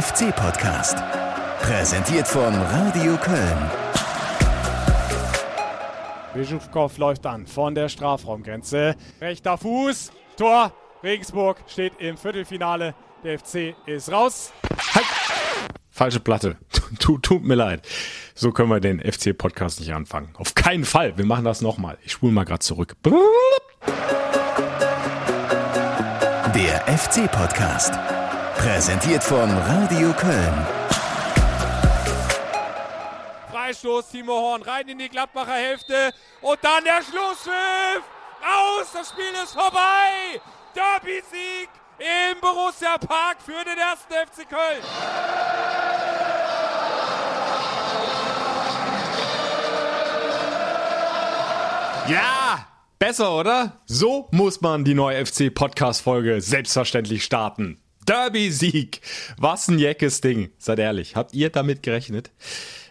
FC-Podcast. Präsentiert von Radio Köln. Beschufkow läuft an von der Strafraumgrenze. Rechter Fuß, Tor. Regensburg steht im Viertelfinale. Der FC ist raus. Halt! Falsche Platte. Tut, tut mir leid. So können wir den FC-Podcast nicht anfangen. Auf keinen Fall. Wir machen das nochmal. Ich spule mal gerade zurück. Der FC-Podcast. Präsentiert von Radio Köln. Freistoß, Timo Horn rein in die Gladbacher Hälfte und dann der Schlusspfiff. Aus, das Spiel ist vorbei. Derby-Sieg im Borussia Park für den ersten FC Köln. Ja! Besser, oder? So muss man die neue FC-Podcast-Folge selbstverständlich starten. Derby-Sieg! Was ein jeckes Ding. Seid ehrlich, habt ihr damit gerechnet?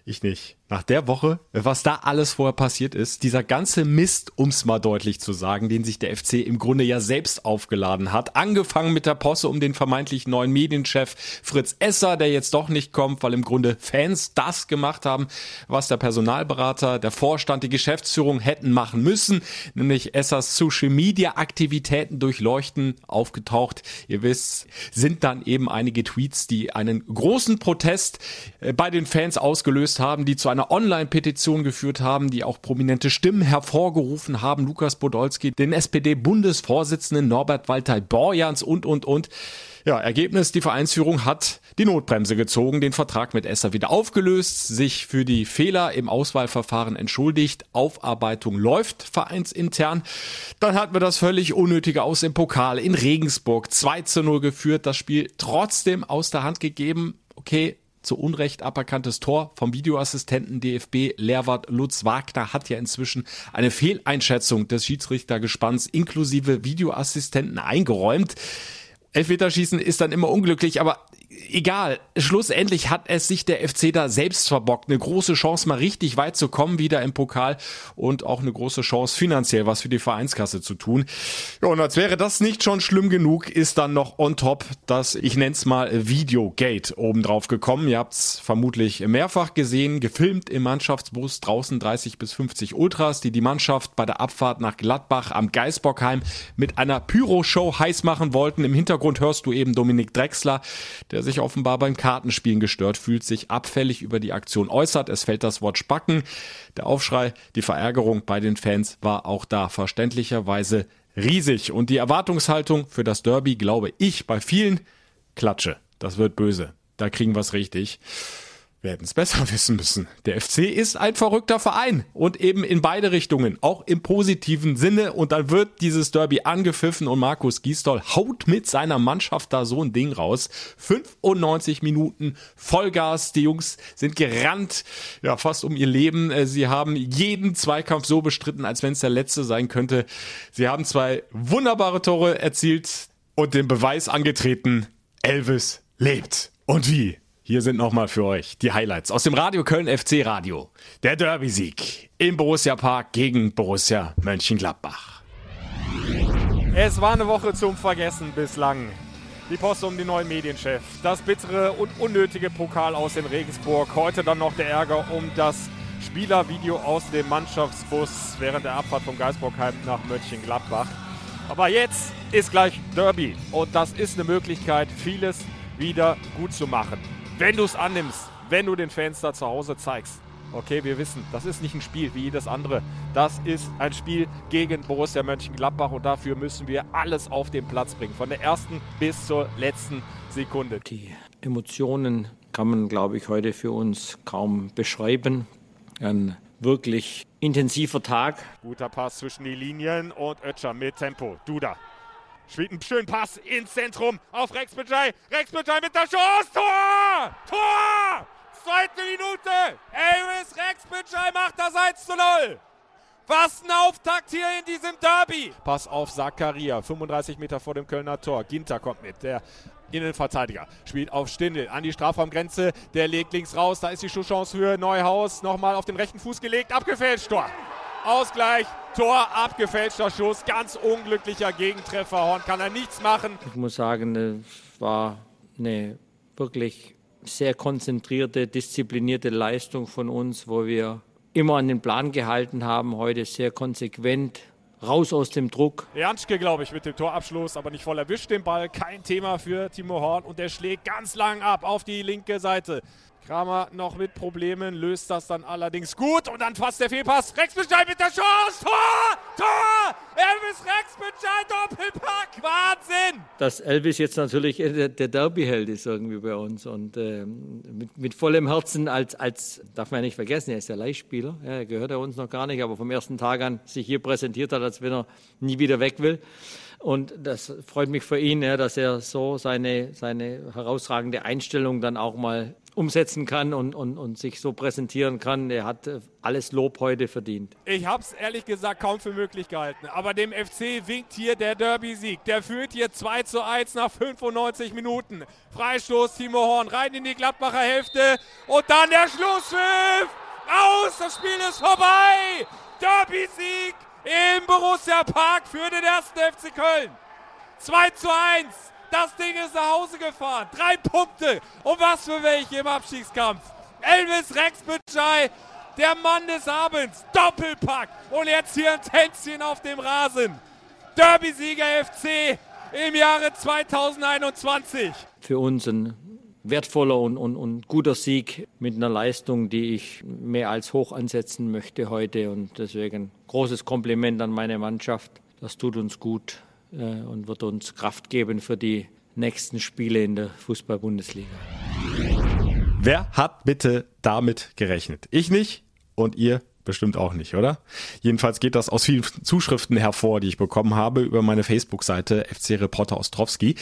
Ich nicht nach der Woche, was da alles vorher passiert ist, dieser ganze Mist, ums mal deutlich zu sagen, den sich der FC im Grunde ja selbst aufgeladen hat, angefangen mit der Posse um den vermeintlich neuen Medienchef Fritz Esser, der jetzt doch nicht kommt, weil im Grunde Fans das gemacht haben, was der Personalberater, der Vorstand, die Geschäftsführung hätten machen müssen, nämlich Essers Social Media Aktivitäten durchleuchten, aufgetaucht. Ihr wisst, sind dann eben einige Tweets, die einen großen Protest äh, bei den Fans ausgelöst haben, die zu einer einer Online-Petition geführt haben, die auch prominente Stimmen hervorgerufen haben. Lukas Podolski, den SPD-Bundesvorsitzenden Norbert Walter Borjans und, und, und. Ja, Ergebnis, die Vereinsführung hat die Notbremse gezogen, den Vertrag mit Esser wieder aufgelöst, sich für die Fehler im Auswahlverfahren entschuldigt, Aufarbeitung läuft vereinsintern. Dann hatten wir das völlig unnötige Aus im Pokal in Regensburg 2 zu 0 geführt, das Spiel trotzdem aus der Hand gegeben. Okay, zu Unrecht aberkanntes Tor vom Videoassistenten DFB Lehrwart Lutz Wagner hat ja inzwischen eine Fehleinschätzung des Schiedsrichtergespanns inklusive Videoassistenten eingeräumt. Elfmeterschießen ist dann immer unglücklich, aber egal, schlussendlich hat es sich der FC da selbst verbockt. Eine große Chance, mal richtig weit zu kommen, wieder im Pokal und auch eine große Chance, finanziell was für die Vereinskasse zu tun. Ja, und als wäre das nicht schon schlimm genug, ist dann noch on top das, ich nenne es mal Videogate obendrauf gekommen. Ihr habt es vermutlich mehrfach gesehen, gefilmt im Mannschaftsbus, draußen 30 bis 50 Ultras, die die Mannschaft bei der Abfahrt nach Gladbach am Geisbockheim mit einer Pyro-Show heiß machen wollten. Im Hintergrund hörst du eben Dominik Drexler, der sich offenbar beim Kartenspielen gestört fühlt, sich abfällig über die Aktion äußert. Es fällt das Wort Spacken. Der Aufschrei, die Verärgerung bei den Fans war auch da verständlicherweise riesig. Und die Erwartungshaltung für das Derby, glaube ich, bei vielen, Klatsche. Das wird böse. Da kriegen wir es richtig. Wir es besser wissen müssen. Der FC ist ein verrückter Verein und eben in beide Richtungen, auch im positiven Sinne. Und dann wird dieses Derby angepfiffen und Markus Gisdol haut mit seiner Mannschaft da so ein Ding raus. 95 Minuten Vollgas. Die Jungs sind gerannt, ja, fast um ihr Leben. Äh, sie haben jeden Zweikampf so bestritten, als wenn es der letzte sein könnte. Sie haben zwei wunderbare Tore erzielt und den Beweis angetreten. Elvis lebt. Und wie? Hier sind nochmal für euch die Highlights aus dem Radio Köln FC Radio. Der Derby-Sieg im Borussia Park gegen Borussia Mönchengladbach. Es war eine Woche zum Vergessen bislang. Die Post um den neuen Medienchef, das bittere und unnötige Pokal aus in Regensburg, heute dann noch der Ärger um das Spielervideo aus dem Mannschaftsbus während der Abfahrt von Geisbockheim nach Mönchengladbach. Aber jetzt ist gleich Derby und das ist eine Möglichkeit, vieles wieder gut zu machen wenn du es annimmst, wenn du den Fans da zu Hause zeigst. Okay, wir wissen, das ist nicht ein Spiel wie jedes andere. Das ist ein Spiel gegen Borussia Mönchengladbach und dafür müssen wir alles auf den Platz bringen. Von der ersten bis zur letzten Sekunde. Die Emotionen kann man, glaube ich, heute für uns kaum beschreiben. Ein wirklich intensiver Tag. Guter Pass zwischen die Linien und Ötscher mit Tempo. Duda Spielt einen schönen Pass ins Zentrum auf Rex Bejai. Rex Bejai mit der Chance. Tor! Tor! Zweite Minute. Aris Rex Bejai macht das 1 zu 0. Was ein Auftakt hier in diesem Derby. Pass auf Zakaria, 35 Meter vor dem Kölner Tor. Ginter kommt mit, der Innenverteidiger. Spielt auf Stindel an die Strafraumgrenze. Der legt links raus. Da ist die Schusschance für Neuhaus. Nochmal auf den rechten Fuß gelegt. Abgefälscht. Tor. Ausgleich, Tor, abgefälschter Schuss, ganz unglücklicher Gegentreffer. Horn kann er nichts machen. Ich muss sagen, es war eine wirklich sehr konzentrierte, disziplinierte Leistung von uns, wo wir immer an den Plan gehalten haben, heute sehr konsequent raus aus dem Druck. Janschke, glaube ich, mit dem Torabschluss, aber nicht voll erwischt den Ball. Kein Thema für Timo Horn und der schlägt ganz lang ab auf die linke Seite. Kramer noch mit Problemen, löst das dann allerdings gut und dann fast der Fehlpass. Rex Bescheid mit der Chance. Tor! Tor! Elvis Rex Bescheid, Doppelpack. Wahnsinn! Dass Elvis jetzt natürlich der, der Derby-Held ist irgendwie bei uns und äh, mit, mit, vollem Herzen als, als, darf man ja nicht vergessen, er ist ja Leihspieler. Er gehört ja uns noch gar nicht, aber vom ersten Tag an sich hier präsentiert hat, als wenn er nie wieder weg will. Und das freut mich für ihn, ja, dass er so seine, seine herausragende Einstellung dann auch mal umsetzen kann und, und, und sich so präsentieren kann. Er hat äh, alles Lob heute verdient. Ich habe es ehrlich gesagt kaum für möglich gehalten. Aber dem FC winkt hier der Derby-Sieg. Der führt hier 2 zu 1 nach 95 Minuten. Freistoß Timo Horn rein in die Gladbacher Hälfte. Und dann der Schlusspfiff. Aus, das Spiel ist vorbei. Derby-Sieg im Borussia Park für den ersten FC Köln. 2 zu 1. Das Ding ist nach Hause gefahren. Drei Punkte. Und was für welche im Abstiegskampf. Elvis Rex Bitschei, der Mann des Abends. Doppelpack. Und jetzt hier ein Tänzchen auf dem Rasen. Derby-Sieger FC im Jahre 2021. Für uns ein wertvoller und, und, und, guter Sieg mit einer Leistung, die ich mehr als hoch ansetzen möchte heute. Und deswegen großes Kompliment an meine Mannschaft. Das tut uns gut äh, und wird uns Kraft geben für die nächsten Spiele in der Fußball-Bundesliga. Wer hat bitte damit gerechnet? Ich nicht und ihr bestimmt auch nicht, oder? Jedenfalls geht das aus vielen Zuschriften hervor, die ich bekommen habe über meine Facebook-Seite FC Reporter Ostrowski.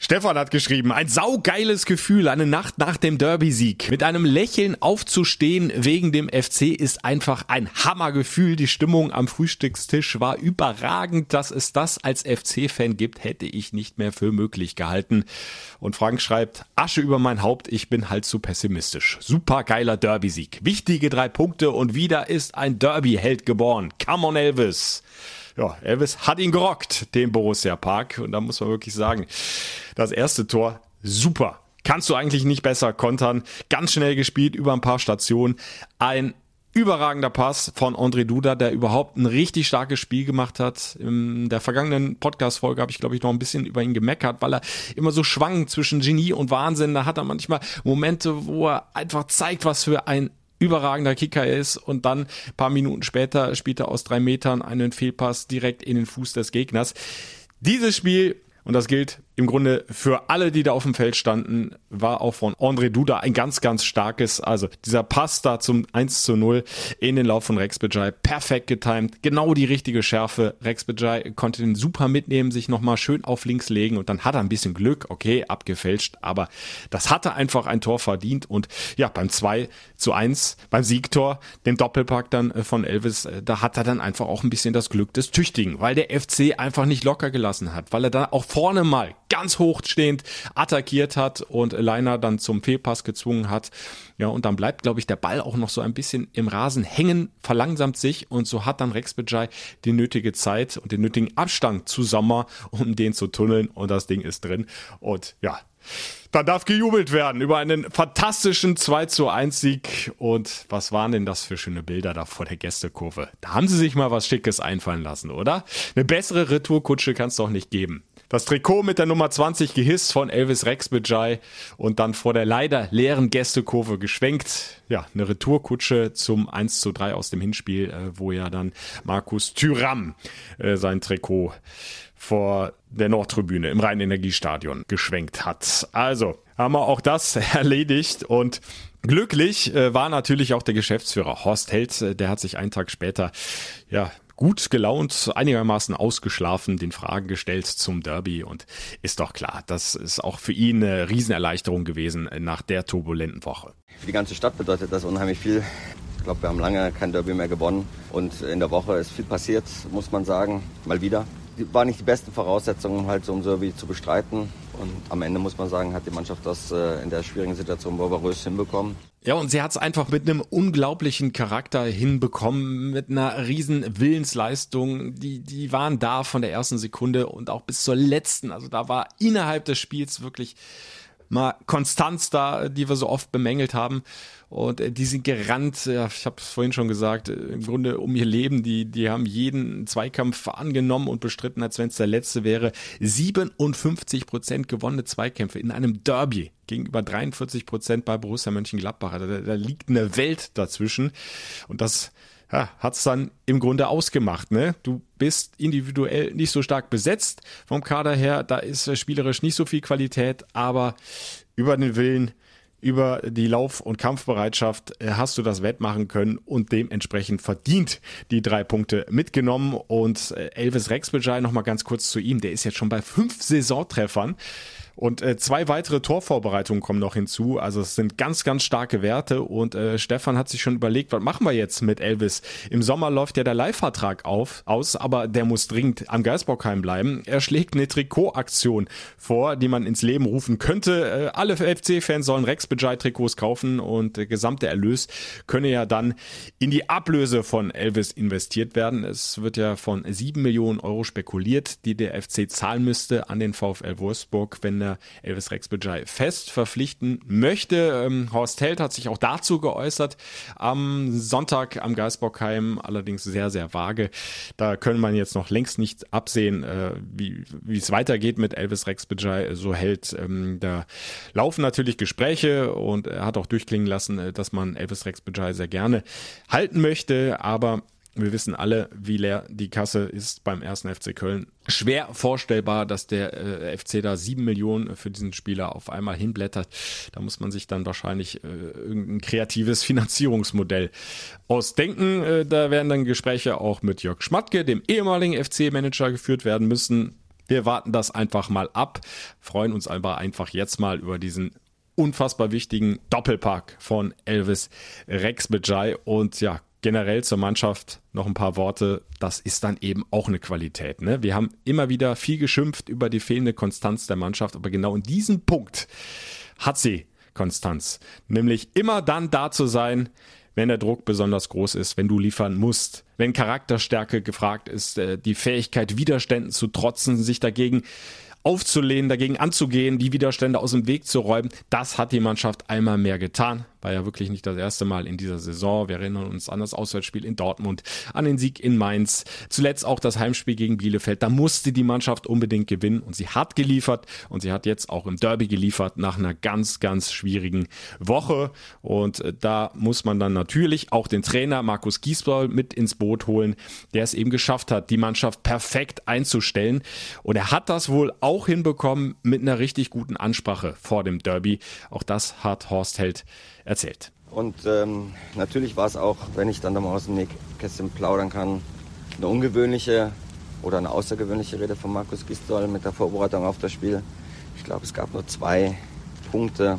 Stefan hat geschrieben, ein saugeiles Gefühl, eine Nacht nach dem Derby-Sieg. Mit einem Lächeln aufzustehen wegen dem FC ist einfach ein Hammergefühl. Die Stimmung am Frühstückstisch war überragend. Dass es das als FC-Fan gibt, hätte ich nicht mehr für möglich gehalten. Und Frank schreibt, Asche über mein Haupt, ich bin halt zu pessimistisch. Super geiler Derby-Sieg. Wichtige drei Punkte und wieder ist ein Derby-Held geboren. Come on, Elvis ja, Elvis hat ihn gerockt, den Borussia Park. Und da muss man wirklich sagen, das erste Tor, super. Kannst du eigentlich nicht besser kontern. Ganz schnell gespielt, über ein paar Stationen. Ein überragender Pass von André Duda, der überhaupt ein richtig starkes Spiel gemacht hat. In der vergangenen Podcast-Folge habe ich, glaube ich, noch ein bisschen über ihn gemeckert, weil er immer so schwankt zwischen Genie und Wahnsinn. Da hat er manchmal Momente, wo er einfach zeigt, was für ein überragender Kicker ist und dann paar Minuten später spielt er aus drei Metern einen Fehlpass direkt in den Fuß des Gegners. Dieses Spiel, und das gilt im Grunde für alle, die da auf dem Feld standen, war auch von André Duda ein ganz, ganz starkes, also dieser Pass da zum 1 zu 0 in den Lauf von Rex Bejai, perfekt getimed, genau die richtige Schärfe. Rex Bejai konnte den super mitnehmen, sich nochmal schön auf links legen und dann hat er ein bisschen Glück, okay, abgefälscht, aber das hatte einfach ein Tor verdient und ja, beim 2 zu 1, beim Siegtor, dem Doppelpack dann äh, von Elvis, äh, da hat er dann einfach auch ein bisschen das Glück des Tüchtigen, weil der FC einfach nicht locker gelassen hat, weil er da auch vorne mal ganz hochstehend attackiert hat und Leiner dann zum Fehlpass gezwungen hat. Ja, und dann bleibt, glaube ich, der Ball auch noch so ein bisschen im Rasen hängen, verlangsamt sich und so hat dann Rex Bejai die nötige Zeit und den nötigen Abstand zu Sommer, um den zu tunneln und das Ding ist drin. Und ja, dann darf gejubelt werden über einen fantastischen 2 zu 1 Sieg. Und was waren denn das für schöne Bilder da vor der Gästekurve? Da haben sie sich mal was Schickes einfallen lassen, oder? Eine bessere Retourkutsche kann es doch nicht geben. Das Trikot mit der Nummer 20 gehisst von Elvis Rex Bejai und dann vor der leider leeren Gästekurve geschwenkt. Ja, eine Retourkutsche zum 1 zu 3 aus dem Hinspiel, äh, wo ja dann Markus Thüram äh, sein Trikot vor der Nordtribüne im Rhein-Energiestadion geschwenkt hat. Also haben wir auch das erledigt und glücklich äh, war natürlich auch der Geschäftsführer Horst Held. Der hat sich einen Tag später ja gut gelaunt, einigermaßen ausgeschlafen, den Fragen gestellt zum Derby und ist doch klar, das ist auch für ihn eine Riesenerleichterung gewesen nach der turbulenten Woche. Für die ganze Stadt bedeutet das unheimlich viel. Ich glaube, wir haben lange kein Derby mehr gewonnen und in der Woche ist viel passiert, muss man sagen, mal wieder war nicht die besten Voraussetzungen, halt so ein Derby zu bestreiten. Und am Ende muss man sagen, hat die Mannschaft das äh, in der schwierigen Situation bravourös hinbekommen. Ja, und sie hat es einfach mit einem unglaublichen Charakter hinbekommen, mit einer riesen Willensleistung. Die, die waren da von der ersten Sekunde und auch bis zur letzten. Also da war innerhalb des Spiels wirklich mal Konstanz da, die wir so oft bemängelt haben. Und äh, die sind gerannt, ich habe es vorhin schon gesagt, äh, im Grunde um ihr Leben. Die, die haben jeden Zweikampf angenommen und bestritten, als wenn es der letzte wäre. 57 Prozent gewonnene Zweikämpfe in einem Derby gegenüber 43 Prozent bei Borussia Mönchengladbach. Da, da liegt eine Welt dazwischen. Und das ja, hat's dann im Grunde ausgemacht. Ne? Du bist individuell nicht so stark besetzt vom Kader her, da ist spielerisch nicht so viel Qualität, aber über den Willen über die Lauf- und Kampfbereitschaft äh, hast du das wettmachen können und dementsprechend verdient die drei Punkte mitgenommen. Und äh, Elvis Rexbejai, nochmal ganz kurz zu ihm, der ist jetzt schon bei fünf Saisontreffern. Und äh, zwei weitere Torvorbereitungen kommen noch hinzu. Also es sind ganz, ganz starke Werte. Und äh, Stefan hat sich schon überlegt, was machen wir jetzt mit Elvis? Im Sommer läuft ja der Leihvertrag auf, aus, aber der muss dringend am Geisbockheim bleiben. Er schlägt eine Trikotaktion vor, die man ins Leben rufen könnte. Äh, alle FC-Fans sollen Rex Bejai-Trikots kaufen und der gesamte Erlös könne ja dann in die Ablöse von Elvis investiert werden. Es wird ja von sieben Millionen Euro spekuliert, die der FC zahlen müsste an den VfL Wolfsburg, wenn er Trainer Elvis Rex Bejai fest verpflichten möchte. Ähm, Horst Held hat sich auch dazu geäußert am Sonntag am Geisbockheim, allerdings sehr, sehr vage. Da können man jetzt noch längst nicht absehen, äh, wie, es weitergeht mit Elvis Rex Bejai. So Held, ähm, da laufen natürlich Gespräche und er hat auch durchklingen lassen, äh, dass man Elvis Rex Bejai sehr gerne halten möchte, aber wir wissen alle, wie leer die Kasse ist beim ersten FC Köln. Schwer vorstellbar, dass der äh, FC da sieben Millionen für diesen Spieler auf einmal hinblättert. Da muss man sich dann wahrscheinlich äh, irgendein kreatives Finanzierungsmodell ausdenken. Äh, da werden dann Gespräche auch mit Jörg Schmatke, dem ehemaligen FC-Manager, geführt werden müssen. Wir warten das einfach mal ab, freuen uns aber einfach jetzt mal über diesen unfassbar wichtigen Doppelpack von Elvis Rexbejai und ja, generell zur Mannschaft noch ein paar Worte. Das ist dann eben auch eine Qualität. Ne? Wir haben immer wieder viel geschimpft über die fehlende Konstanz der Mannschaft, aber genau in diesem Punkt hat sie Konstanz. Nämlich immer dann da zu sein, wenn der Druck besonders groß ist, wenn du liefern musst, wenn Charakterstärke gefragt ist, äh, die Fähigkeit, Widerständen zu trotzen, sich dagegen aufzulehnen, dagegen anzugehen, die Widerstände aus dem Weg zu räumen. Das hat die Mannschaft einmal mehr getan. War ja wirklich nicht das erste Mal in dieser Saison. Wir erinnern uns an das Auswärtsspiel in Dortmund, an den Sieg in Mainz, zuletzt auch das Heimspiel gegen Bielefeld. Da musste die Mannschaft unbedingt gewinnen und sie hat geliefert und sie hat jetzt auch im Derby geliefert nach einer ganz, ganz schwierigen Woche. Und äh, da muss man dann natürlich auch den Trainer Markus Giesbauer mit ins Boot holen, der es eben geschafft hat, die Mannschaft perfekt einzustellen. Und er hat das wohl auch hinbekommen mit einer richtig guten Ansprache vor dem Derby. Auch das hat Horst Held erzählt. Und ähm, natürlich war es auch, wenn ich dann da mal aus dem Nähkästchen plaudern kann, eine ungewöhnliche oder eine außergewöhnliche Rede von Markus Gistol mit der Vorbereitung auf das Spiel. Ich glaube, es gab nur zwei Punkte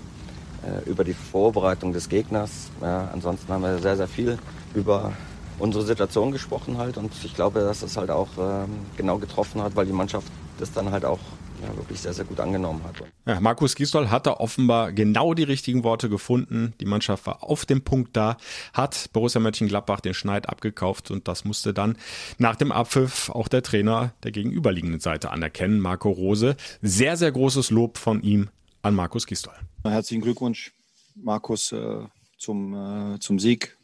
äh, über die Vorbereitung des Gegners. Ja, ansonsten haben wir sehr, sehr viel über unsere Situation gesprochen halt und ich glaube, dass das halt auch ähm, genau getroffen hat, weil die Mannschaft das dann halt auch ja, wirklich sehr, sehr gut angenommen hat. Ja, Markus Gisdol hat da offenbar genau die richtigen Worte gefunden. Die Mannschaft war auf dem Punkt da, hat Borussia Mönchengladbach den Schneid abgekauft und das musste dann nach dem Abpfiff auch der Trainer der gegenüberliegenden Seite anerkennen, Marco Rose. Sehr, sehr großes Lob von ihm an Markus Gisdol. Herzlichen Glückwunsch, Markus, äh, zum, äh, zum Sieg.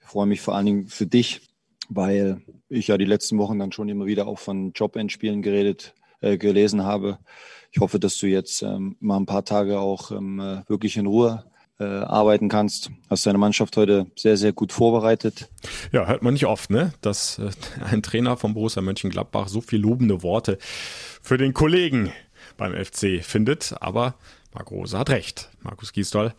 Ich freue mich vor allen Dingen für dich, weil ich ja die letzten Wochen dann schon immer wieder auch von Job-Endspielen geredet äh, gelesen habe. Ich hoffe, dass du jetzt ähm, mal ein paar Tage auch ähm, äh, wirklich in Ruhe äh, arbeiten kannst. Hast deine Mannschaft heute sehr, sehr gut vorbereitet. Ja, hört man nicht oft, ne? Dass äh, ein Trainer von Borussia Mönchengladbach so viel lobende Worte für den Kollegen beim FC findet. Aber Marc Rose hat recht. Markus Gisdol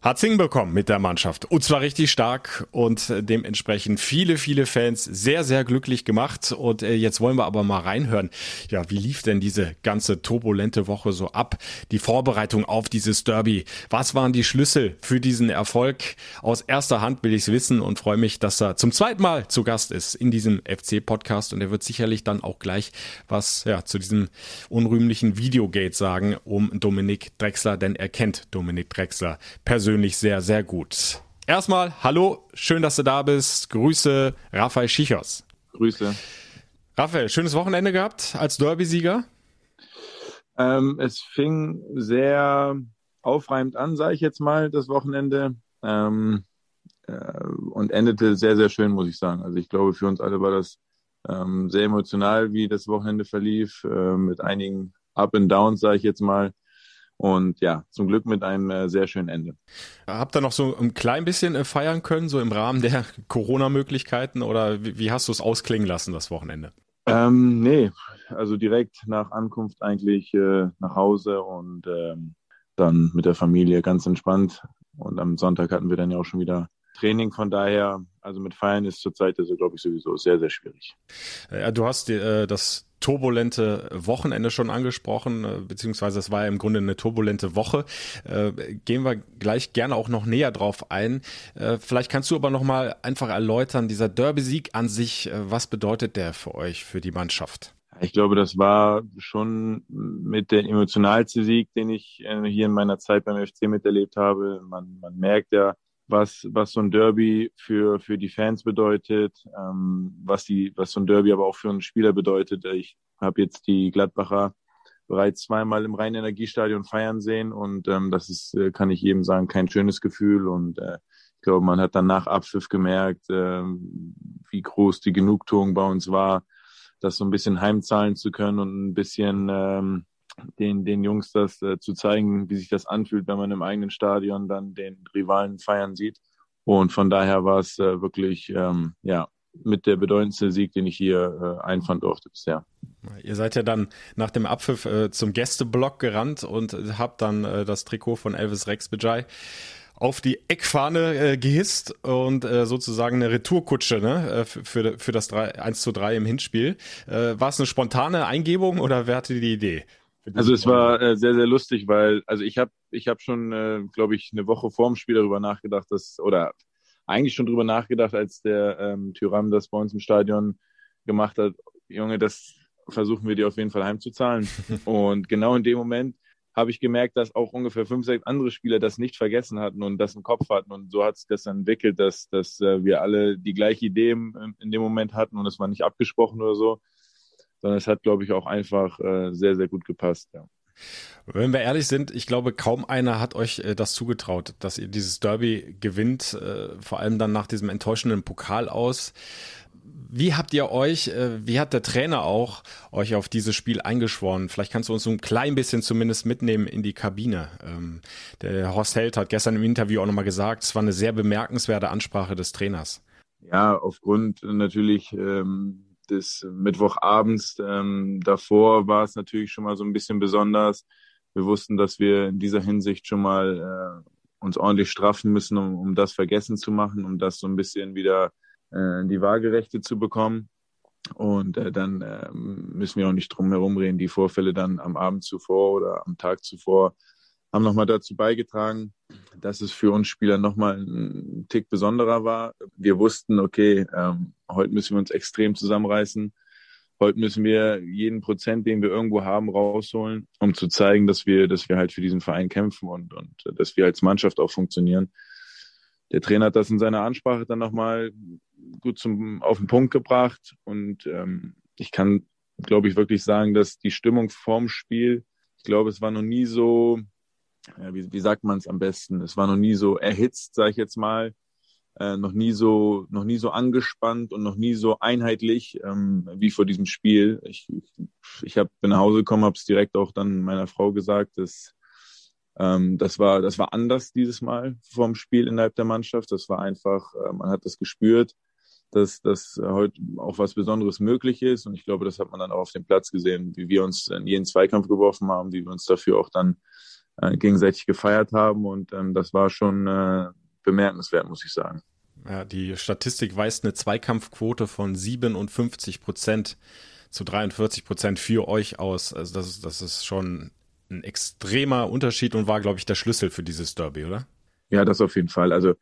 hat's hinbekommen mit der Mannschaft. Und zwar richtig stark und dementsprechend viele, viele Fans sehr, sehr glücklich gemacht. Und äh, jetzt wollen wir aber mal reinhören. Ja, wie lief denn diese ganze turbulente Woche so ab? Die Vorbereitung auf dieses Derby. Was waren die Schlüssel für diesen Erfolg? Aus erster Hand will ich's wissen und freue mich, dass er zum zweiten Mal zu Gast ist in diesem FC-Podcast. Und er wird sicherlich dann auch gleich was ja, zu diesem unrühmlichen Videogate sagen um Dominik Drexler, denn er kennt Dominik Dominik Drexler persönlich sehr, sehr gut. Erstmal, hallo, schön, dass du da bist. Grüße, Raphael Schichos. Grüße. Raphael, schönes Wochenende gehabt als Derby-Sieger? Ähm, es fing sehr aufreibend an, sage ich jetzt mal, das Wochenende. Ähm, äh, und endete sehr, sehr schön, muss ich sagen. Also ich glaube, für uns alle war das ähm, sehr emotional, wie das Wochenende verlief, äh, mit einigen Up and Downs, sage ich jetzt mal. Und ja, zum Glück mit einem äh, sehr schönen Ende. Habt ihr noch so ein klein bisschen äh, feiern können, so im Rahmen der Corona-Möglichkeiten oder wie, wie, hast du es ausklingen lassen, das Wochenende? Ähm, nee, also direkt nach Ankunft eigentlich äh, nach Hause und ähm, dann mit der Familie ganz entspannt. Und am Sonntag hatten wir dann ja auch schon wieder Training. Von daher, also mit Feiern ist zurzeit also, glaube ich, sowieso sehr, sehr schwierig. Ja, du hast äh, das turbulente Wochenende schon angesprochen, äh, beziehungsweise es war ja im Grunde eine turbulente Woche. Äh, gehen wir gleich gerne auch noch näher drauf ein. Äh, vielleicht kannst du aber noch mal einfach erläutern, dieser Derby-Sieg an sich, was bedeutet der für euch, für die Mannschaft? Ich glaube, das war schon mit der emotionalste Sieg, den ich hier in meiner Zeit beim FC miterlebt habe. Man, man merkt ja, was, was so ein Derby für, für die Fans bedeutet, ähm, was, die, was so ein Derby aber auch für einen Spieler bedeutet. Ich habe jetzt die Gladbacher bereits zweimal im Rhein-Energiestadion feiern sehen und ähm, das ist, äh, kann ich jedem sagen, kein schönes Gefühl und äh, ich glaube, man hat dann nach Abpfiff gemerkt, äh, wie groß die Genugtuung bei uns war, das so ein bisschen heimzahlen zu können und ein bisschen ähm, den, den Jungs das äh, zu zeigen, wie sich das anfühlt, wenn man im eigenen Stadion dann den Rivalen feiern sieht. Und von daher war es äh, wirklich ähm, ja, mit der bedeutendste Sieg, den ich hier äh, einfahren durfte bisher. Ihr seid ja dann nach dem Abpfiff äh, zum Gästeblock gerannt und habt dann äh, das Trikot von Elvis Rex Bejai auf die Eckfahne äh, gehisst und äh, sozusagen eine Retourkutsche ne, äh, für, für das 3, 1 zu 3 im Hinspiel. Äh, war es eine spontane Eingebung oder wer hatte die Idee? Also es war äh, sehr, sehr lustig, weil, also ich habe ich hab schon, äh, glaube ich, eine Woche vor dem Spiel darüber nachgedacht, dass, oder eigentlich schon darüber nachgedacht, als der ähm, Tyram das bei uns im Stadion gemacht hat, Junge, das versuchen wir dir auf jeden Fall heimzuzahlen. und genau in dem Moment habe ich gemerkt, dass auch ungefähr fünf, sechs andere Spieler das nicht vergessen hatten und das im Kopf hatten. Und so hat sich das dann entwickelt, dass, dass äh, wir alle die gleiche Idee in, in dem Moment hatten und es war nicht abgesprochen oder so sondern es hat, glaube ich, auch einfach äh, sehr, sehr gut gepasst. Ja. Wenn wir ehrlich sind, ich glaube, kaum einer hat euch äh, das zugetraut, dass ihr dieses Derby gewinnt, äh, vor allem dann nach diesem enttäuschenden Pokal aus. Wie habt ihr euch, äh, wie hat der Trainer auch euch auf dieses Spiel eingeschworen? Vielleicht kannst du uns so ein klein bisschen zumindest mitnehmen in die Kabine. Ähm, der Horst Held hat gestern im Interview auch nochmal gesagt, es war eine sehr bemerkenswerte Ansprache des Trainers. Ja, aufgrund natürlich ähm, des Mittwochabends ähm, davor war es natürlich schon mal so ein bisschen besonders. Wir wussten, dass wir in dieser Hinsicht schon mal äh, uns ordentlich straffen müssen, um, um das vergessen zu machen, um das so ein bisschen wieder äh, in die Waagerechte zu bekommen. Und äh, dann äh, müssen wir auch nicht drum herum reden. Die Vorfälle dann am Abend zuvor oder am Tag zuvor haben nochmal dazu beigetragen, dass es für uns Spieler nochmal ein Tick besonderer war. Wir wussten, okay, ähm, heute müssen wir uns extrem zusammenreißen. Heute müssen wir jeden Prozent, den wir irgendwo haben, rausholen, um zu zeigen, dass wir, dass wir halt für diesen Verein kämpfen und, und dass wir als Mannschaft auch funktionieren. Der Trainer hat das in seiner Ansprache dann nochmal gut zum, auf den Punkt gebracht und ähm, ich kann, glaube ich, wirklich sagen, dass die Stimmung vorm Spiel, ich glaube, es war noch nie so, ja, wie, wie sagt man es am besten? Es war noch nie so erhitzt, sage ich jetzt mal, äh, noch nie so, noch nie so angespannt und noch nie so einheitlich ähm, wie vor diesem Spiel. Ich, ich, hab, bin nach Hause gekommen, habe es direkt auch dann meiner Frau gesagt, dass ähm, das war, das war anders dieses Mal vorm Spiel innerhalb der Mannschaft. Das war einfach, äh, man hat das gespürt, dass, dass heute auch was Besonderes möglich ist. Und ich glaube, das hat man dann auch auf dem Platz gesehen, wie wir uns in jeden Zweikampf geworfen haben, wie wir uns dafür auch dann äh, gegenseitig gefeiert haben. Und ähm, das war schon äh, bemerkenswert, muss ich sagen. Ja, die Statistik weist eine Zweikampfquote von 57 Prozent zu 43 Prozent für euch aus. Also das ist, das ist schon ein extremer Unterschied und war, glaube ich, der Schlüssel für dieses Derby, oder? Ja, das auf jeden Fall. Also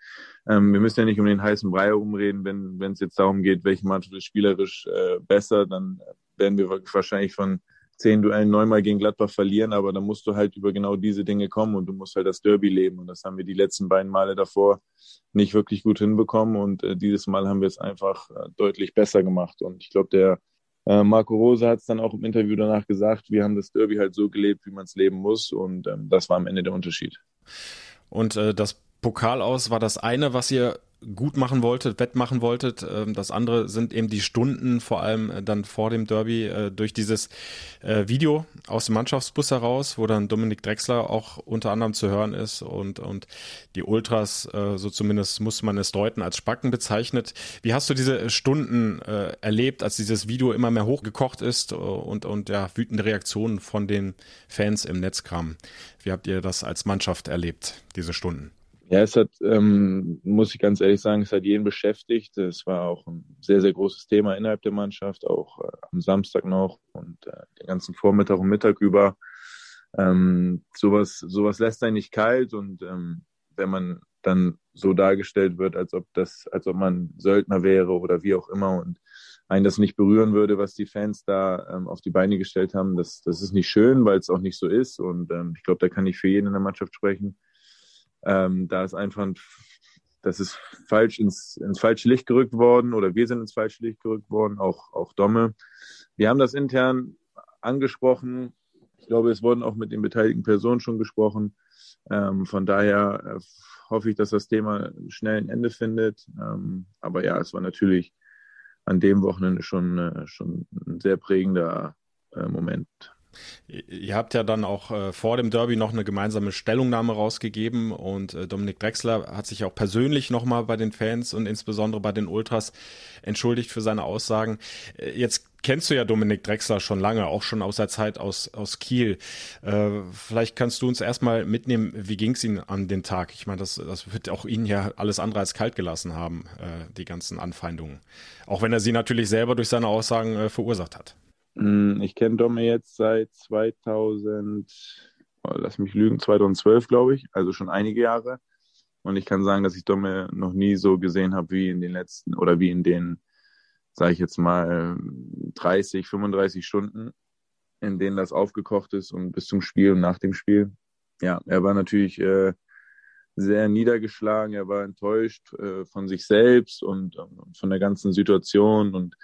ähm, wir müssen ja nicht um den heißen Brei herumreden, wenn wenn es jetzt darum geht, welche Mannschaft ist spielerisch äh, besser, dann werden wir wahrscheinlich von zehn Duellen neunmal gegen Gladbach verlieren, aber dann musst du halt über genau diese Dinge kommen und du musst halt das Derby leben. Und das haben wir die letzten beiden Male davor nicht wirklich gut hinbekommen. Und äh, dieses Mal haben wir es einfach äh, deutlich besser gemacht. Und ich glaube, der äh, Marco Rose hat es dann auch im Interview danach gesagt, wir haben das Derby halt so gelebt, wie man es leben muss und ähm, das war am Ende der Unterschied. Und äh, das Pokal aus war das eine, was ihr gut machen wolltet, wettmachen wolltet. Ähm, das andere sind eben die Stunden, vor allem äh, dann vor dem Derby, äh, durch dieses äh, Video aus dem Mannschaftsbus heraus, wo dann Dominik Drexler auch unter anderem zu hören ist und, und die Ultras, so zumindest muss man es deuten, als Spacken bezeichnet. Wie hast du diese Stunden erlebt, als dieses Video immer mehr hochgekocht ist und, und ja, wütende Reaktionen von den Fans im Netz kamen? Wie habt ihr das als Mannschaft erlebt, diese Stunden? Ja, es hat, ähm, muss ich ganz ehrlich sagen, es hat jeden beschäftigt. Es war auch ein sehr, sehr großes Thema innerhalb der Mannschaft, auch äh, am Samstag noch und äh, den ganzen Vormittag und Mittag über. Ähm, sowas, sowas lässt einen nicht kalt und ähm, wenn man dann so dargestellt wird, als ob das, als ob man Söldner wäre oder wie auch immer und einen das nicht berühren würde, was die Fans da ähm, auf die Beine gestellt haben, das, das ist nicht schön, weil es auch nicht so ist und ähm, ich glaube, da kann ich für jeden in der Mannschaft sprechen. Ähm, da ist einfach, ein, das ist falsch ins, ins falsche Licht gerückt worden oder wir sind ins falsche Licht gerückt worden, auch, auch Domme. Wir haben das intern angesprochen. Ich glaube, es wurden auch mit den beteiligten Personen schon gesprochen. Ähm, von daher äh, hoffe ich, dass das Thema schnell ein Ende findet. Ähm, aber ja, es war natürlich an dem Wochenende schon, äh, schon ein sehr prägender äh, Moment. Ihr habt ja dann auch äh, vor dem Derby noch eine gemeinsame Stellungnahme rausgegeben und äh, Dominik Drexler hat sich auch persönlich nochmal bei den Fans und insbesondere bei den Ultras entschuldigt für seine Aussagen. Äh, jetzt kennst du ja Dominik Drexler schon lange, auch schon aus der Zeit aus, aus Kiel. Äh, vielleicht kannst du uns erstmal mitnehmen, wie ging es Ihnen an den Tag? Ich meine, das, das wird auch Ihnen ja alles andere als kalt gelassen haben, äh, die ganzen Anfeindungen. Auch wenn er sie natürlich selber durch seine Aussagen äh, verursacht hat. Hm, ich kenne Domme jetzt seit 2000, oh, lass mich lügen, 2012 glaube ich, also schon einige Jahre. Und ich kann sagen, dass ich Domme noch nie so gesehen habe wie in den letzten oder wie in den, sage ich jetzt mal, 30, 35 Stunden, in denen das aufgekocht ist und bis zum Spiel und nach dem Spiel. Ja, er war natürlich äh, sehr niedergeschlagen, er war enttäuscht äh, von sich selbst und, und von der ganzen Situation und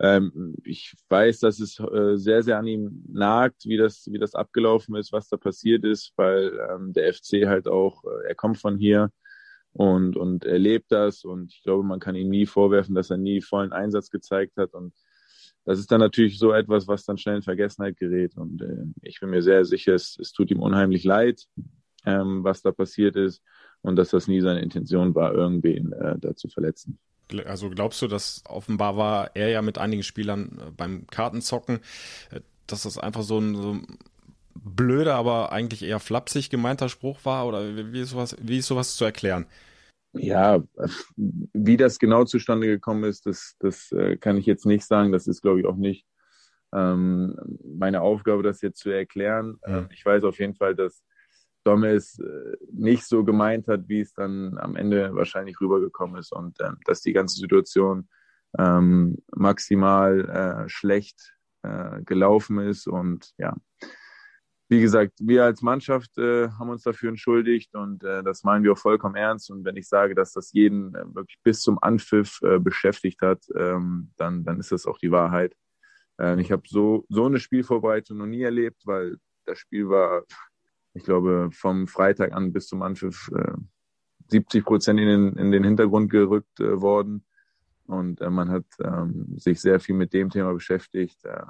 ähm, ich weiß, dass es äh, sehr, sehr an ihm nagt, wie das, wie das abgelaufen ist, was da passiert ist, weil ähm, der FC halt auch, äh, er kommt von hier und, und er lebt das und ich glaube, man kann ihm nie vorwerfen, dass er nie vollen Einsatz gezeigt hat und das ist dann natürlich so etwas, was dann schnell in Vergessenheit gerät und äh, ich bin mir sehr sicher, es, es tut ihm unheimlich leid, ähm, was da passiert ist und dass das nie seine Intention war, irgendwen äh, da zu verletzen. Also glaubst du, dass offenbar war er ja mit einigen Spielern äh, beim Kartenzocken, äh, dass das einfach so ein, so ein blöder, aber eigentlich eher flapsig gemeinter Spruch war? Oder wie ist sowas, wie ist sowas zu erklären? Ja, wie das genau zustande gekommen ist, das, das äh, kann ich jetzt nicht sagen. Das ist, glaube ich, auch nicht ähm, meine Aufgabe, das jetzt zu erklären. Ja. Ich weiß auf jeden Fall, dass Domme es äh, nicht so gemeint hat, wie es dann am Ende wahrscheinlich rübergekommen ist und ähm, dass die ganze Situation ähm, maximal äh, schlecht äh, gelaufen ist und ja, wie gesagt, wir als Mannschaft äh, haben uns dafür entschuldigt und äh, das meinen wir auch vollkommen ernst. Und wenn ich sage, dass das jeden äh, wirklich bis zum Anpfiff beschäftigt hat, ähm, dann, dann ist das auch die Wahrheit. Ich habe so, so eine Spielvorbereitung noch nie erlebt, weil das Spiel war ich glaube, vom Freitag an bis zum Anpfiff äh, 70 Prozent in den, in den Hintergrund gerückt äh, worden. Und äh, man hat ähm, sich sehr viel mit dem Thema beschäftigt. Äh,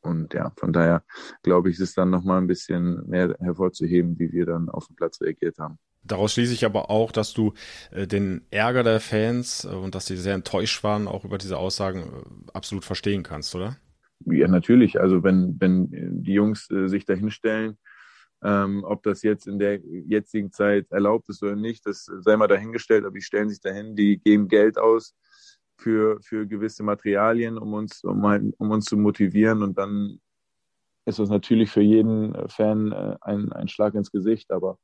und ja, von daher glaube ich, ist es dann nochmal ein bisschen mehr hervorzuheben, wie wir dann auf dem Platz reagiert haben. Daraus schließe ich aber auch, dass du äh, den Ärger der Fans äh, und dass sie sehr enttäuscht waren, auch über diese Aussagen äh, absolut verstehen kannst, oder? Ja, natürlich. Also wenn, wenn die Jungs äh, sich dahinstellen ähm, ob das jetzt in der jetzigen Zeit erlaubt ist oder nicht, das sei mal dahingestellt, aber die stellen sich dahin, die geben Geld aus für, für gewisse Materialien, um uns, um, um uns zu motivieren. Und dann ist das natürlich für jeden Fan äh, ein, ein Schlag ins Gesicht, aber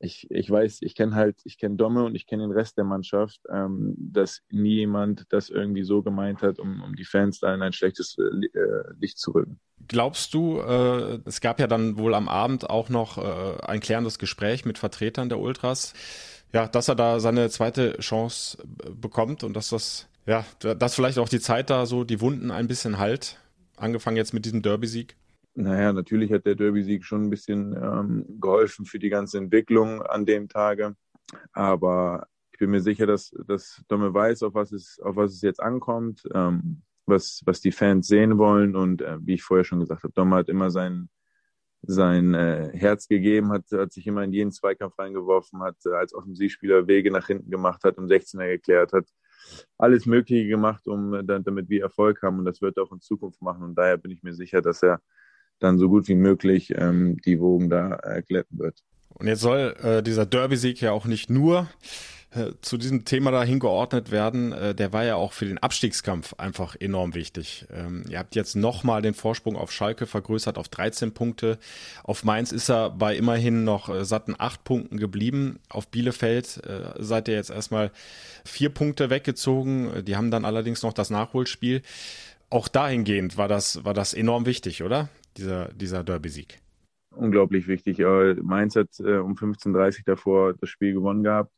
ich, ich weiß, ich kenne halt, ich kenne Domme und ich kenne den Rest der Mannschaft, ähm, dass nie jemand das irgendwie so gemeint hat, um, um die Fans da in ein schlechtes äh, Licht zu rücken. Glaubst du, äh, es gab ja dann wohl am Abend auch noch äh, ein klärendes Gespräch mit Vertretern der Ultras, ja, dass er da seine zweite Chance bekommt und dass das ja, dass vielleicht auch die Zeit da so die Wunden ein bisschen halt. Angefangen jetzt mit diesem Derby-Sieg. Naja, natürlich hat der Derby-Sieg schon ein bisschen ähm, geholfen für die ganze Entwicklung an dem Tage. Aber ich bin mir sicher, dass, dass Domme weiß, auf was es, auf was es jetzt ankommt, ähm, was, was die Fans sehen wollen. Und äh, wie ich vorher schon gesagt habe, Domme hat immer sein, sein äh, Herz gegeben, hat, hat sich immer in jeden Zweikampf reingeworfen, hat äh, als Offensivspieler Wege nach hinten gemacht, hat um 16er geklärt, hat alles Mögliche gemacht, um damit wir Erfolg haben. Und das wird er auch in Zukunft machen. Und daher bin ich mir sicher, dass er dann so gut wie möglich ähm, die Wogen da äh, glätten wird. Und jetzt soll äh, dieser Derby-Sieg ja auch nicht nur äh, zu diesem Thema dahin geordnet werden. Äh, der war ja auch für den Abstiegskampf einfach enorm wichtig. Ähm, ihr habt jetzt nochmal den Vorsprung auf Schalke vergrößert auf 13 Punkte. Auf Mainz ist er bei immerhin noch äh, satten 8 Punkten geblieben. Auf Bielefeld äh, seid ihr jetzt erstmal vier Punkte weggezogen. Die haben dann allerdings noch das Nachholspiel. Auch dahingehend war das, war das enorm wichtig, oder? Dieser, dieser Derby-Sieg? Unglaublich wichtig. Mainz hat äh, um 15.30 Uhr davor das Spiel gewonnen gehabt.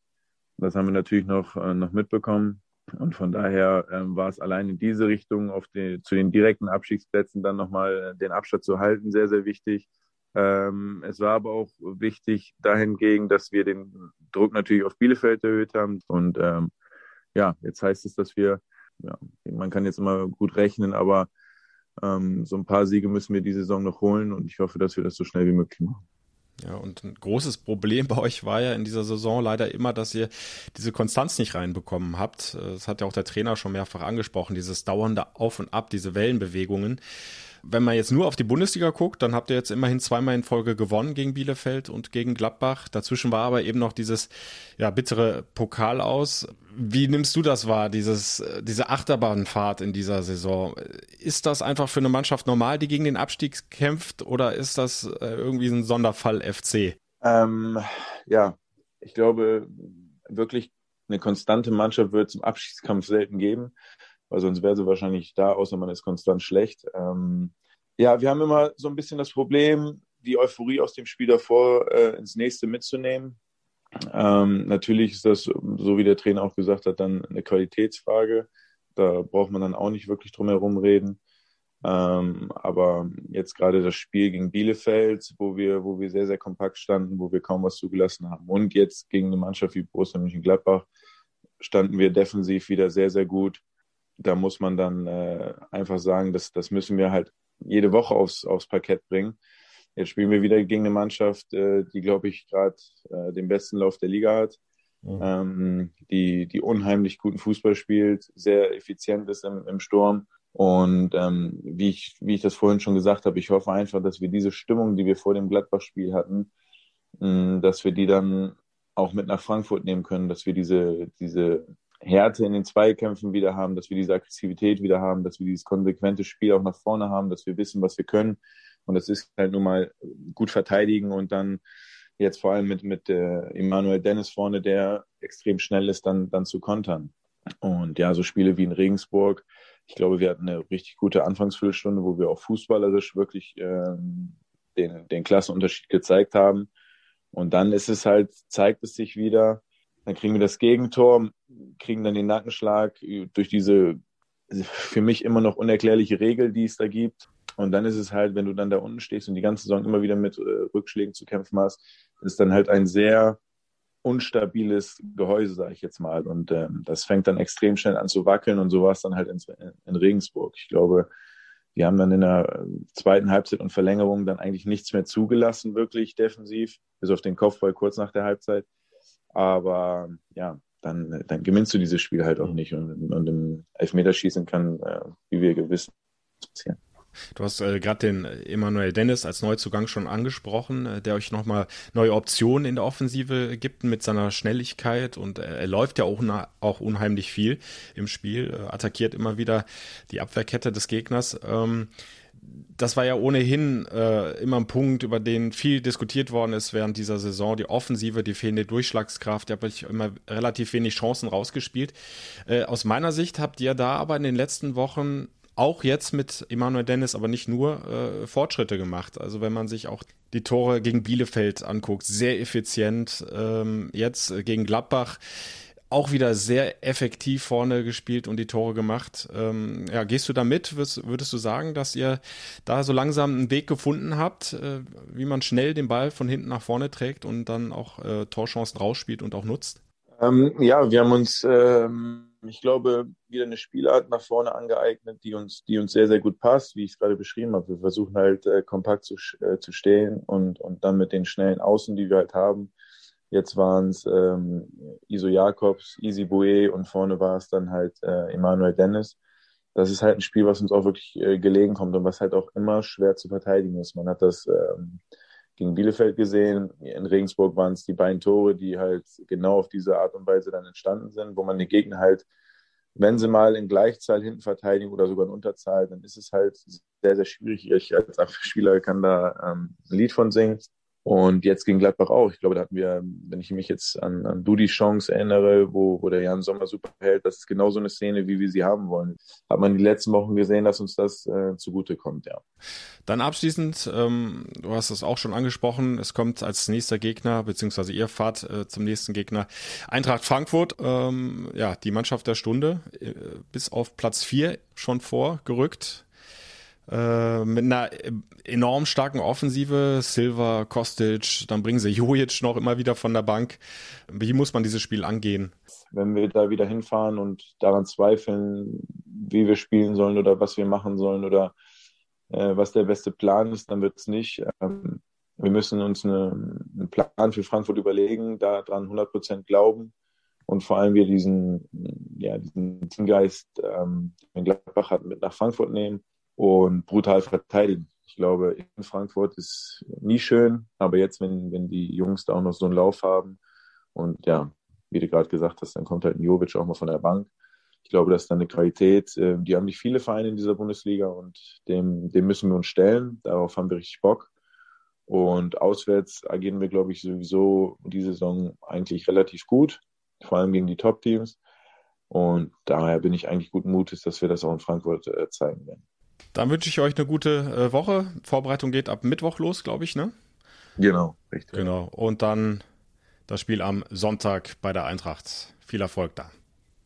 Das haben wir natürlich noch, äh, noch mitbekommen. Und von daher ähm, war es allein in diese Richtung auf die, zu den direkten Abstiegsplätzen dann nochmal den Abstand zu halten sehr, sehr wichtig. Ähm, es war aber auch wichtig dahingegen, dass wir den Druck natürlich auf Bielefeld erhöht haben. Und ähm, ja, jetzt heißt es, dass wir, ja, man kann jetzt immer gut rechnen, aber ähm, so ein paar Siege müssen wir die Saison noch holen und ich hoffe, dass wir das so schnell wie möglich machen. Ja, und ein großes Problem bei euch war ja in dieser Saison leider immer, dass ihr diese Konstanz nicht reinbekommen habt. Das hat ja auch der Trainer schon mehrfach angesprochen, dieses dauernde Auf und Ab, diese Wellenbewegungen. Wenn man jetzt nur auf die Bundesliga guckt, dann habt ihr jetzt immerhin zweimal in Folge gewonnen gegen Bielefeld und gegen Gladbach. Dazwischen war aber eben noch dieses ja, bittere Pokal aus. Wie nimmst du das wahr, dieses, diese Achterbahnfahrt in dieser Saison? Ist das einfach für eine Mannschaft normal, die gegen den Abstieg kämpft, oder ist das äh, irgendwie ein Sonderfall FC? Ähm, ja, ich glaube, wirklich eine konstante Mannschaft wird zum Abstiegskampf selten geben weil sonst wäre sie wahrscheinlich da, außer man ist konstant schlecht. Ähm, ja, wir haben immer so ein bisschen das Problem, die Euphorie aus dem Spiel davor äh, ins nächste mitzunehmen. Ähm, natürlich ist das, so wie der Trainer auch gesagt hat, dann eine Qualitätsfrage. Da braucht man dann auch nicht wirklich drum herum reden. Ähm, aber jetzt gerade das Spiel gegen Bielefeld, wo wir, wo wir sehr, sehr kompakt standen, wo wir kaum was zugelassen haben. Und jetzt gegen eine Mannschaft wie Borussia Mönchengladbach standen wir defensiv wieder sehr, sehr gut da muss man dann äh, einfach sagen, dass das müssen wir halt jede Woche aufs, aufs Parkett bringen. Jetzt spielen wir wieder gegen eine Mannschaft, äh, die, glaube ich, gerade äh, den besten Lauf der Liga hat, mhm. ähm, die, die unheimlich guten Fußball spielt, sehr effizient ist im, im Sturm. Und ähm, wie, ich, wie ich das vorhin schon gesagt habe, ich hoffe einfach, dass wir diese Stimmung, die wir vor dem Gladbach-Spiel hatten, mh, dass wir die dann auch mit nach Frankfurt nehmen können, dass wir diese, diese Härte in den Zweikämpfen wieder haben, dass wir diese Aggressivität wieder haben, dass wir dieses konsequente Spiel auch nach vorne haben, dass wir wissen, was wir können. Und das ist halt nun mal gut verteidigen und dann jetzt vor allem mit, mit äh, Emmanuel Dennis vorne, der extrem schnell ist, dann, dann zu kontern. Und ja, so Spiele wie in Regensburg. Ich glaube, wir hatten eine richtig gute Anfangsviertelstunde, wo wir auch fußballerisch wirklich ähm, den, den Klassenunterschied gezeigt haben. Und dann ist es halt, zeigt es sich wieder, dann kriegen wir das Gegentor, kriegen dann den Nackenschlag durch diese für mich immer noch unerklärliche Regel, die es da gibt. Und dann ist es halt, wenn du dann da unten stehst und die ganze Saison immer wieder mit äh, Rückschlägen zu kämpfen hast, ist dann halt ein sehr unstabiles Gehäuse, sage ich jetzt mal. Und ähm, das fängt dann extrem schnell an zu wackeln und so war es dann halt in, in Regensburg. Ich glaube, wir haben dann in der zweiten Halbzeit und Verlängerung dann eigentlich nichts mehr zugelassen, wirklich defensiv, bis auf den Kopfball kurz nach der Halbzeit. Aber ja, dann, dann gewinnst du dieses Spiel halt auch nicht. Und, und im Elfmeterschießen kann, äh, wie wir gewiss, passieren. Du hast äh, gerade den Emanuel Dennis als Neuzugang schon angesprochen, äh, der euch nochmal neue Optionen in der Offensive gibt mit seiner Schnelligkeit und äh, er läuft ja auch, auch unheimlich viel im Spiel, äh, attackiert immer wieder die Abwehrkette des Gegners. Ähm, das war ja ohnehin äh, immer ein Punkt, über den viel diskutiert worden ist während dieser Saison. Die Offensive, die fehlende Durchschlagskraft, ihr habt euch immer relativ wenig Chancen rausgespielt. Äh, aus meiner Sicht habt ihr da aber in den letzten Wochen auch jetzt mit Emanuel Dennis, aber nicht nur, äh, Fortschritte gemacht. Also wenn man sich auch die Tore gegen Bielefeld anguckt, sehr effizient. Ähm, jetzt äh, gegen Gladbach auch wieder sehr effektiv vorne gespielt und die Tore gemacht. Ähm, ja, gehst du da mit? Würdest du sagen, dass ihr da so langsam einen Weg gefunden habt, äh, wie man schnell den Ball von hinten nach vorne trägt und dann auch äh, Torchancen rausspielt und auch nutzt? Ähm, ja, wir haben uns, ähm, ich glaube, wieder eine Spielart nach vorne angeeignet, die uns, die uns sehr, sehr gut passt, wie ich es gerade beschrieben habe. Wir versuchen halt äh, kompakt zu, äh, zu stehen und, und dann mit den schnellen Außen, die wir halt haben, Jetzt waren es ähm, Iso Jakobs, Easy Boué und vorne war es dann halt äh, Emanuel Dennis. Das ist halt ein Spiel, was uns auch wirklich äh, gelegen kommt und was halt auch immer schwer zu verteidigen ist. Man hat das ähm, gegen Bielefeld gesehen. In Regensburg waren es die beiden Tore, die halt genau auf diese Art und Weise dann entstanden sind, wo man den Gegner halt, wenn sie mal in Gleichzahl hinten verteidigen oder sogar in Unterzahl, dann ist es halt sehr, sehr schwierig. Ich als Spieler kann da ähm, ein Lied von singen. Und jetzt gegen Gladbach auch. Ich glaube, da hatten wir, wenn ich mich jetzt an, an Dudis Chance erinnere, wo, wo der Jan Sommer super hält, das ist genau so eine Szene, wie wir sie haben wollen. Hat man die letzten Wochen gesehen, dass uns das äh, zugute kommt, ja. Dann abschließend, ähm, du hast es auch schon angesprochen, es kommt als nächster Gegner, beziehungsweise ihr fahrt äh, zum nächsten Gegner Eintracht Frankfurt, ähm, ja, die Mannschaft der Stunde, äh, bis auf Platz vier schon vorgerückt äh, mit einer enorm starken Offensive. Silva, Kostic, dann bringen sie Jojic noch immer wieder von der Bank. Wie muss man dieses Spiel angehen? Wenn wir da wieder hinfahren und daran zweifeln, wie wir spielen sollen oder was wir machen sollen oder äh, was der beste Plan ist, dann wird es nicht. Ähm, wir müssen uns eine, einen Plan für Frankfurt überlegen, daran 100% glauben und vor allem wir diesen, ja, diesen Teamgeist, ähm, den Gladbach hat, mit nach Frankfurt nehmen und brutal verteidigen. Ich glaube, in Frankfurt ist nie schön, aber jetzt, wenn, wenn die Jungs da auch noch so einen Lauf haben und ja, wie du gerade gesagt hast, dann kommt halt ein Jovic auch mal von der Bank. Ich glaube, das ist dann eine Qualität, äh, die haben nicht viele Vereine in dieser Bundesliga und dem, dem müssen wir uns stellen. Darauf haben wir richtig Bock. Und auswärts agieren wir, glaube ich, sowieso diese Saison eigentlich relativ gut, vor allem gegen die Top-Teams. Und daher bin ich eigentlich guten Mutes, dass wir das auch in Frankfurt äh, zeigen werden. Dann wünsche ich euch eine gute äh, Woche. Vorbereitung geht ab Mittwoch los, glaube ich, ne? Genau, richtig. Genau. Und dann das Spiel am Sonntag bei der Eintracht. Viel Erfolg da.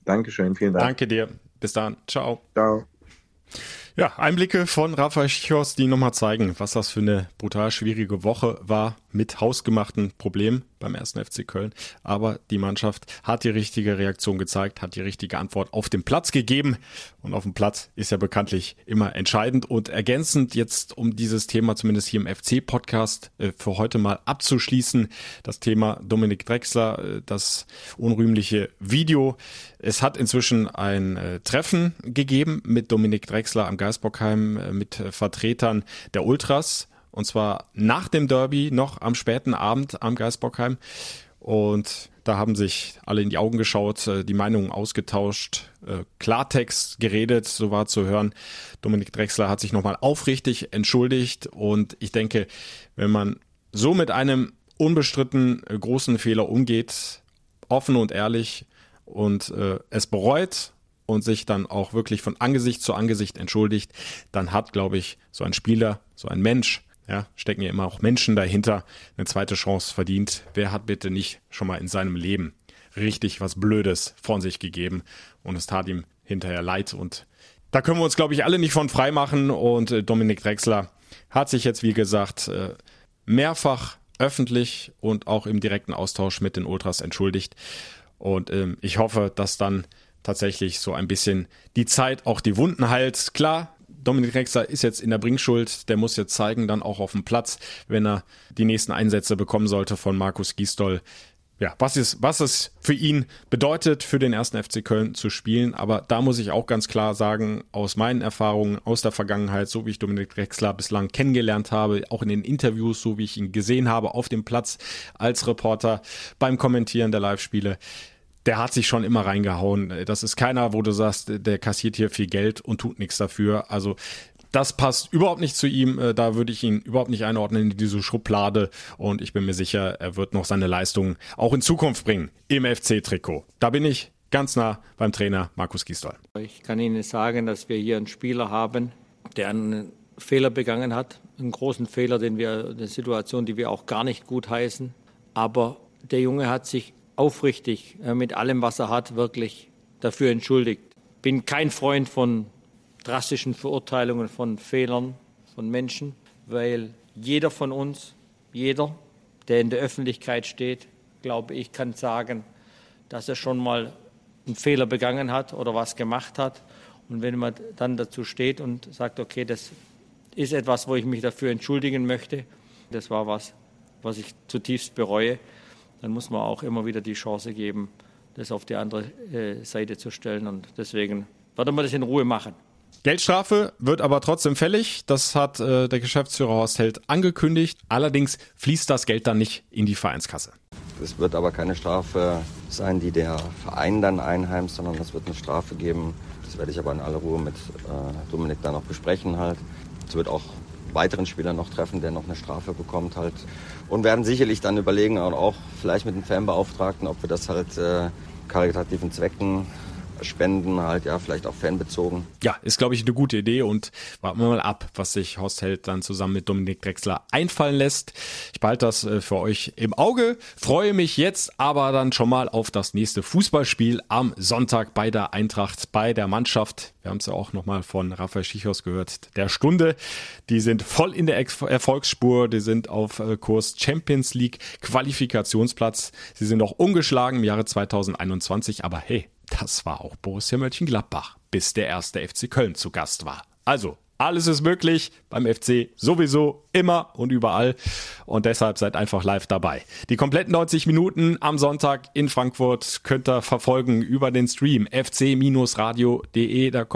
Dankeschön, vielen Dank. Danke dir. Bis dann. Ciao. Ciao. Ja, Einblicke von Rafael Schichos, die nochmal zeigen, was das für eine brutal schwierige Woche war mit hausgemachten Problemen beim ersten FC Köln. Aber die Mannschaft hat die richtige Reaktion gezeigt, hat die richtige Antwort auf dem Platz gegeben. Und auf dem Platz ist ja bekanntlich immer entscheidend und ergänzend jetzt, um dieses Thema zumindest hier im FC-Podcast äh, für heute mal abzuschließen. Das Thema Dominik Drexler, äh, das unrühmliche Video. Es hat inzwischen ein äh, Treffen gegeben mit Dominik Drexler am Geisbockheim mit Vertretern der Ultras und zwar nach dem Derby, noch am späten Abend am Geisbockheim. Und da haben sich alle in die Augen geschaut, äh, die Meinungen ausgetauscht, äh, Klartext geredet, so war zu hören. Dominik Drexler hat sich nochmal aufrichtig entschuldigt. Und ich denke, wenn man so mit einem unbestritten äh, großen Fehler umgeht, offen und ehrlich und äh, es bereut und sich dann auch wirklich von Angesicht zu Angesicht entschuldigt, dann hat, glaube ich, so ein Spieler, so ein Mensch ja, stecken ja immer auch Menschen dahinter, eine zweite Chance verdient. Wer hat bitte nicht schon mal in seinem Leben richtig was Blödes von sich gegeben? Und es tat ihm hinterher leid und da können wir uns, glaube ich, alle nicht von frei machen. Und äh, Dominik Drexler hat sich jetzt, wie gesagt, äh, mehrfach öffentlich und auch im direkten Austausch mit den Ultras entschuldigt. Und ähm, ich hoffe, dass dann tatsächlich so ein bisschen die Zeit auch die Wunden heilt. Klar, Dominik Rexer ist jetzt in der Bringschuld, der muss jetzt zeigen, dann auch auf dem Platz, wenn er die nächsten Einsätze bekommen sollte von Markus Gisdol. Ja, was ist, was es für ihn bedeutet, für den ersten FC Köln zu spielen. Aber da muss ich auch ganz klar sagen, aus meinen Erfahrungen aus der Vergangenheit, so wie ich Dominik Drexler bislang kennengelernt habe, auch in den Interviews, so wie ich ihn gesehen habe auf dem Platz als Reporter beim Kommentieren der Live-Spiele, der hat sich schon immer reingehauen. Das ist keiner, wo du sagst, der kassiert hier viel Geld und tut nichts dafür. Also das passt überhaupt nicht zu ihm. Äh, da würde ich ihn überhaupt nicht einordnen in diese Schublade. Und ich bin mir sicher, er wird noch seine Leistungen auch in Zukunft bringen im FC-Trikot. Da bin ich ganz nah beim Trainer Markus Gisdol. Ich kann Ihnen sagen, dass wir hier einen Spieler haben, der einen Fehler begangen hat. Einen großen Fehler, den wir, eine Situation, die wir auch gar nicht gut heißen. Aber der Junge hat sich aufrichtig äh, mit allem, was er hat, wirklich dafür entschuldigt. Bin kein Freund von drastischen Verurteilungen von Fehlern von Menschen, weil jeder von uns, jeder, der in der Öffentlichkeit steht, glaube ich, kann sagen, dass er schon mal einen Fehler begangen hat oder was gemacht hat. Und wenn man dann dazu steht und sagt, okay, das ist etwas, wo ich mich dafür entschuldigen möchte, das war was, was ich zutiefst bereue, dann muss man auch immer wieder die Chance geben, das auf die andere äh, Seite zu stellen. Und deswegen werden wir das in Ruhe machen. Geldstrafe wird aber trotzdem fällig. Das hat äh, der Geschäftsführer Horst Held angekündigt. Allerdings fließt das Geld dann nicht in die Vereinskasse. Es wird aber keine Strafe sein, die der Verein dann einheimst, sondern es wird eine Strafe geben. Das werde ich aber in aller Ruhe mit äh, Dominik dann noch besprechen halt. Es wird auch weiteren Spieler noch treffen, der noch eine Strafe bekommt halt. Und werden sicherlich dann überlegen, auch vielleicht mit dem Fanbeauftragten, ob wir das halt äh, karitativen Zwecken spenden, halt ja, vielleicht auch fanbezogen. Ja, ist glaube ich eine gute Idee und warten wir mal ab, was sich Horst Held dann zusammen mit Dominik Drexler einfallen lässt. Ich behalte das äh, für euch im Auge, freue mich jetzt aber dann schon mal auf das nächste Fußballspiel am Sonntag bei der Eintracht, bei der Mannschaft. Wir haben es ja auch nochmal von Raphael Schichos gehört, der Stunde. Die sind voll in der Erfolgsspur, die sind auf äh, Kurs Champions League Qualifikationsplatz. Sie sind noch ungeschlagen im Jahre 2021, aber hey, das war auch Borussia Mönchengladbach, bis der erste FC Köln zu Gast war. Also, alles ist möglich beim FC sowieso immer und überall und deshalb seid einfach live dabei. Die kompletten 90 Minuten am Sonntag in Frankfurt könnt ihr verfolgen über den Stream fc-radio.de, da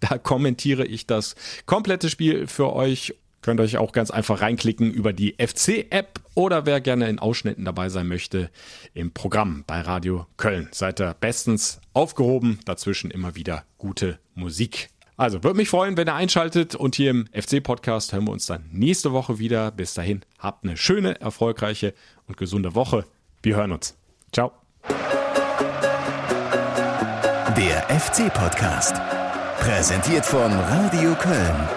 da kommentiere ich das komplette Spiel für euch Könnt euch auch ganz einfach reinklicken über die FC-App oder wer gerne in Ausschnitten dabei sein möchte, im Programm bei Radio Köln. Seid ihr bestens aufgehoben, dazwischen immer wieder gute Musik. Also, würde mich freuen, wenn ihr einschaltet und hier im FC-Podcast hören wir uns dann nächste Woche wieder. Bis dahin, habt eine schöne, erfolgreiche und gesunde Woche. Wir hören uns. Ciao. Der FC-Podcast. Präsentiert von Radio Köln.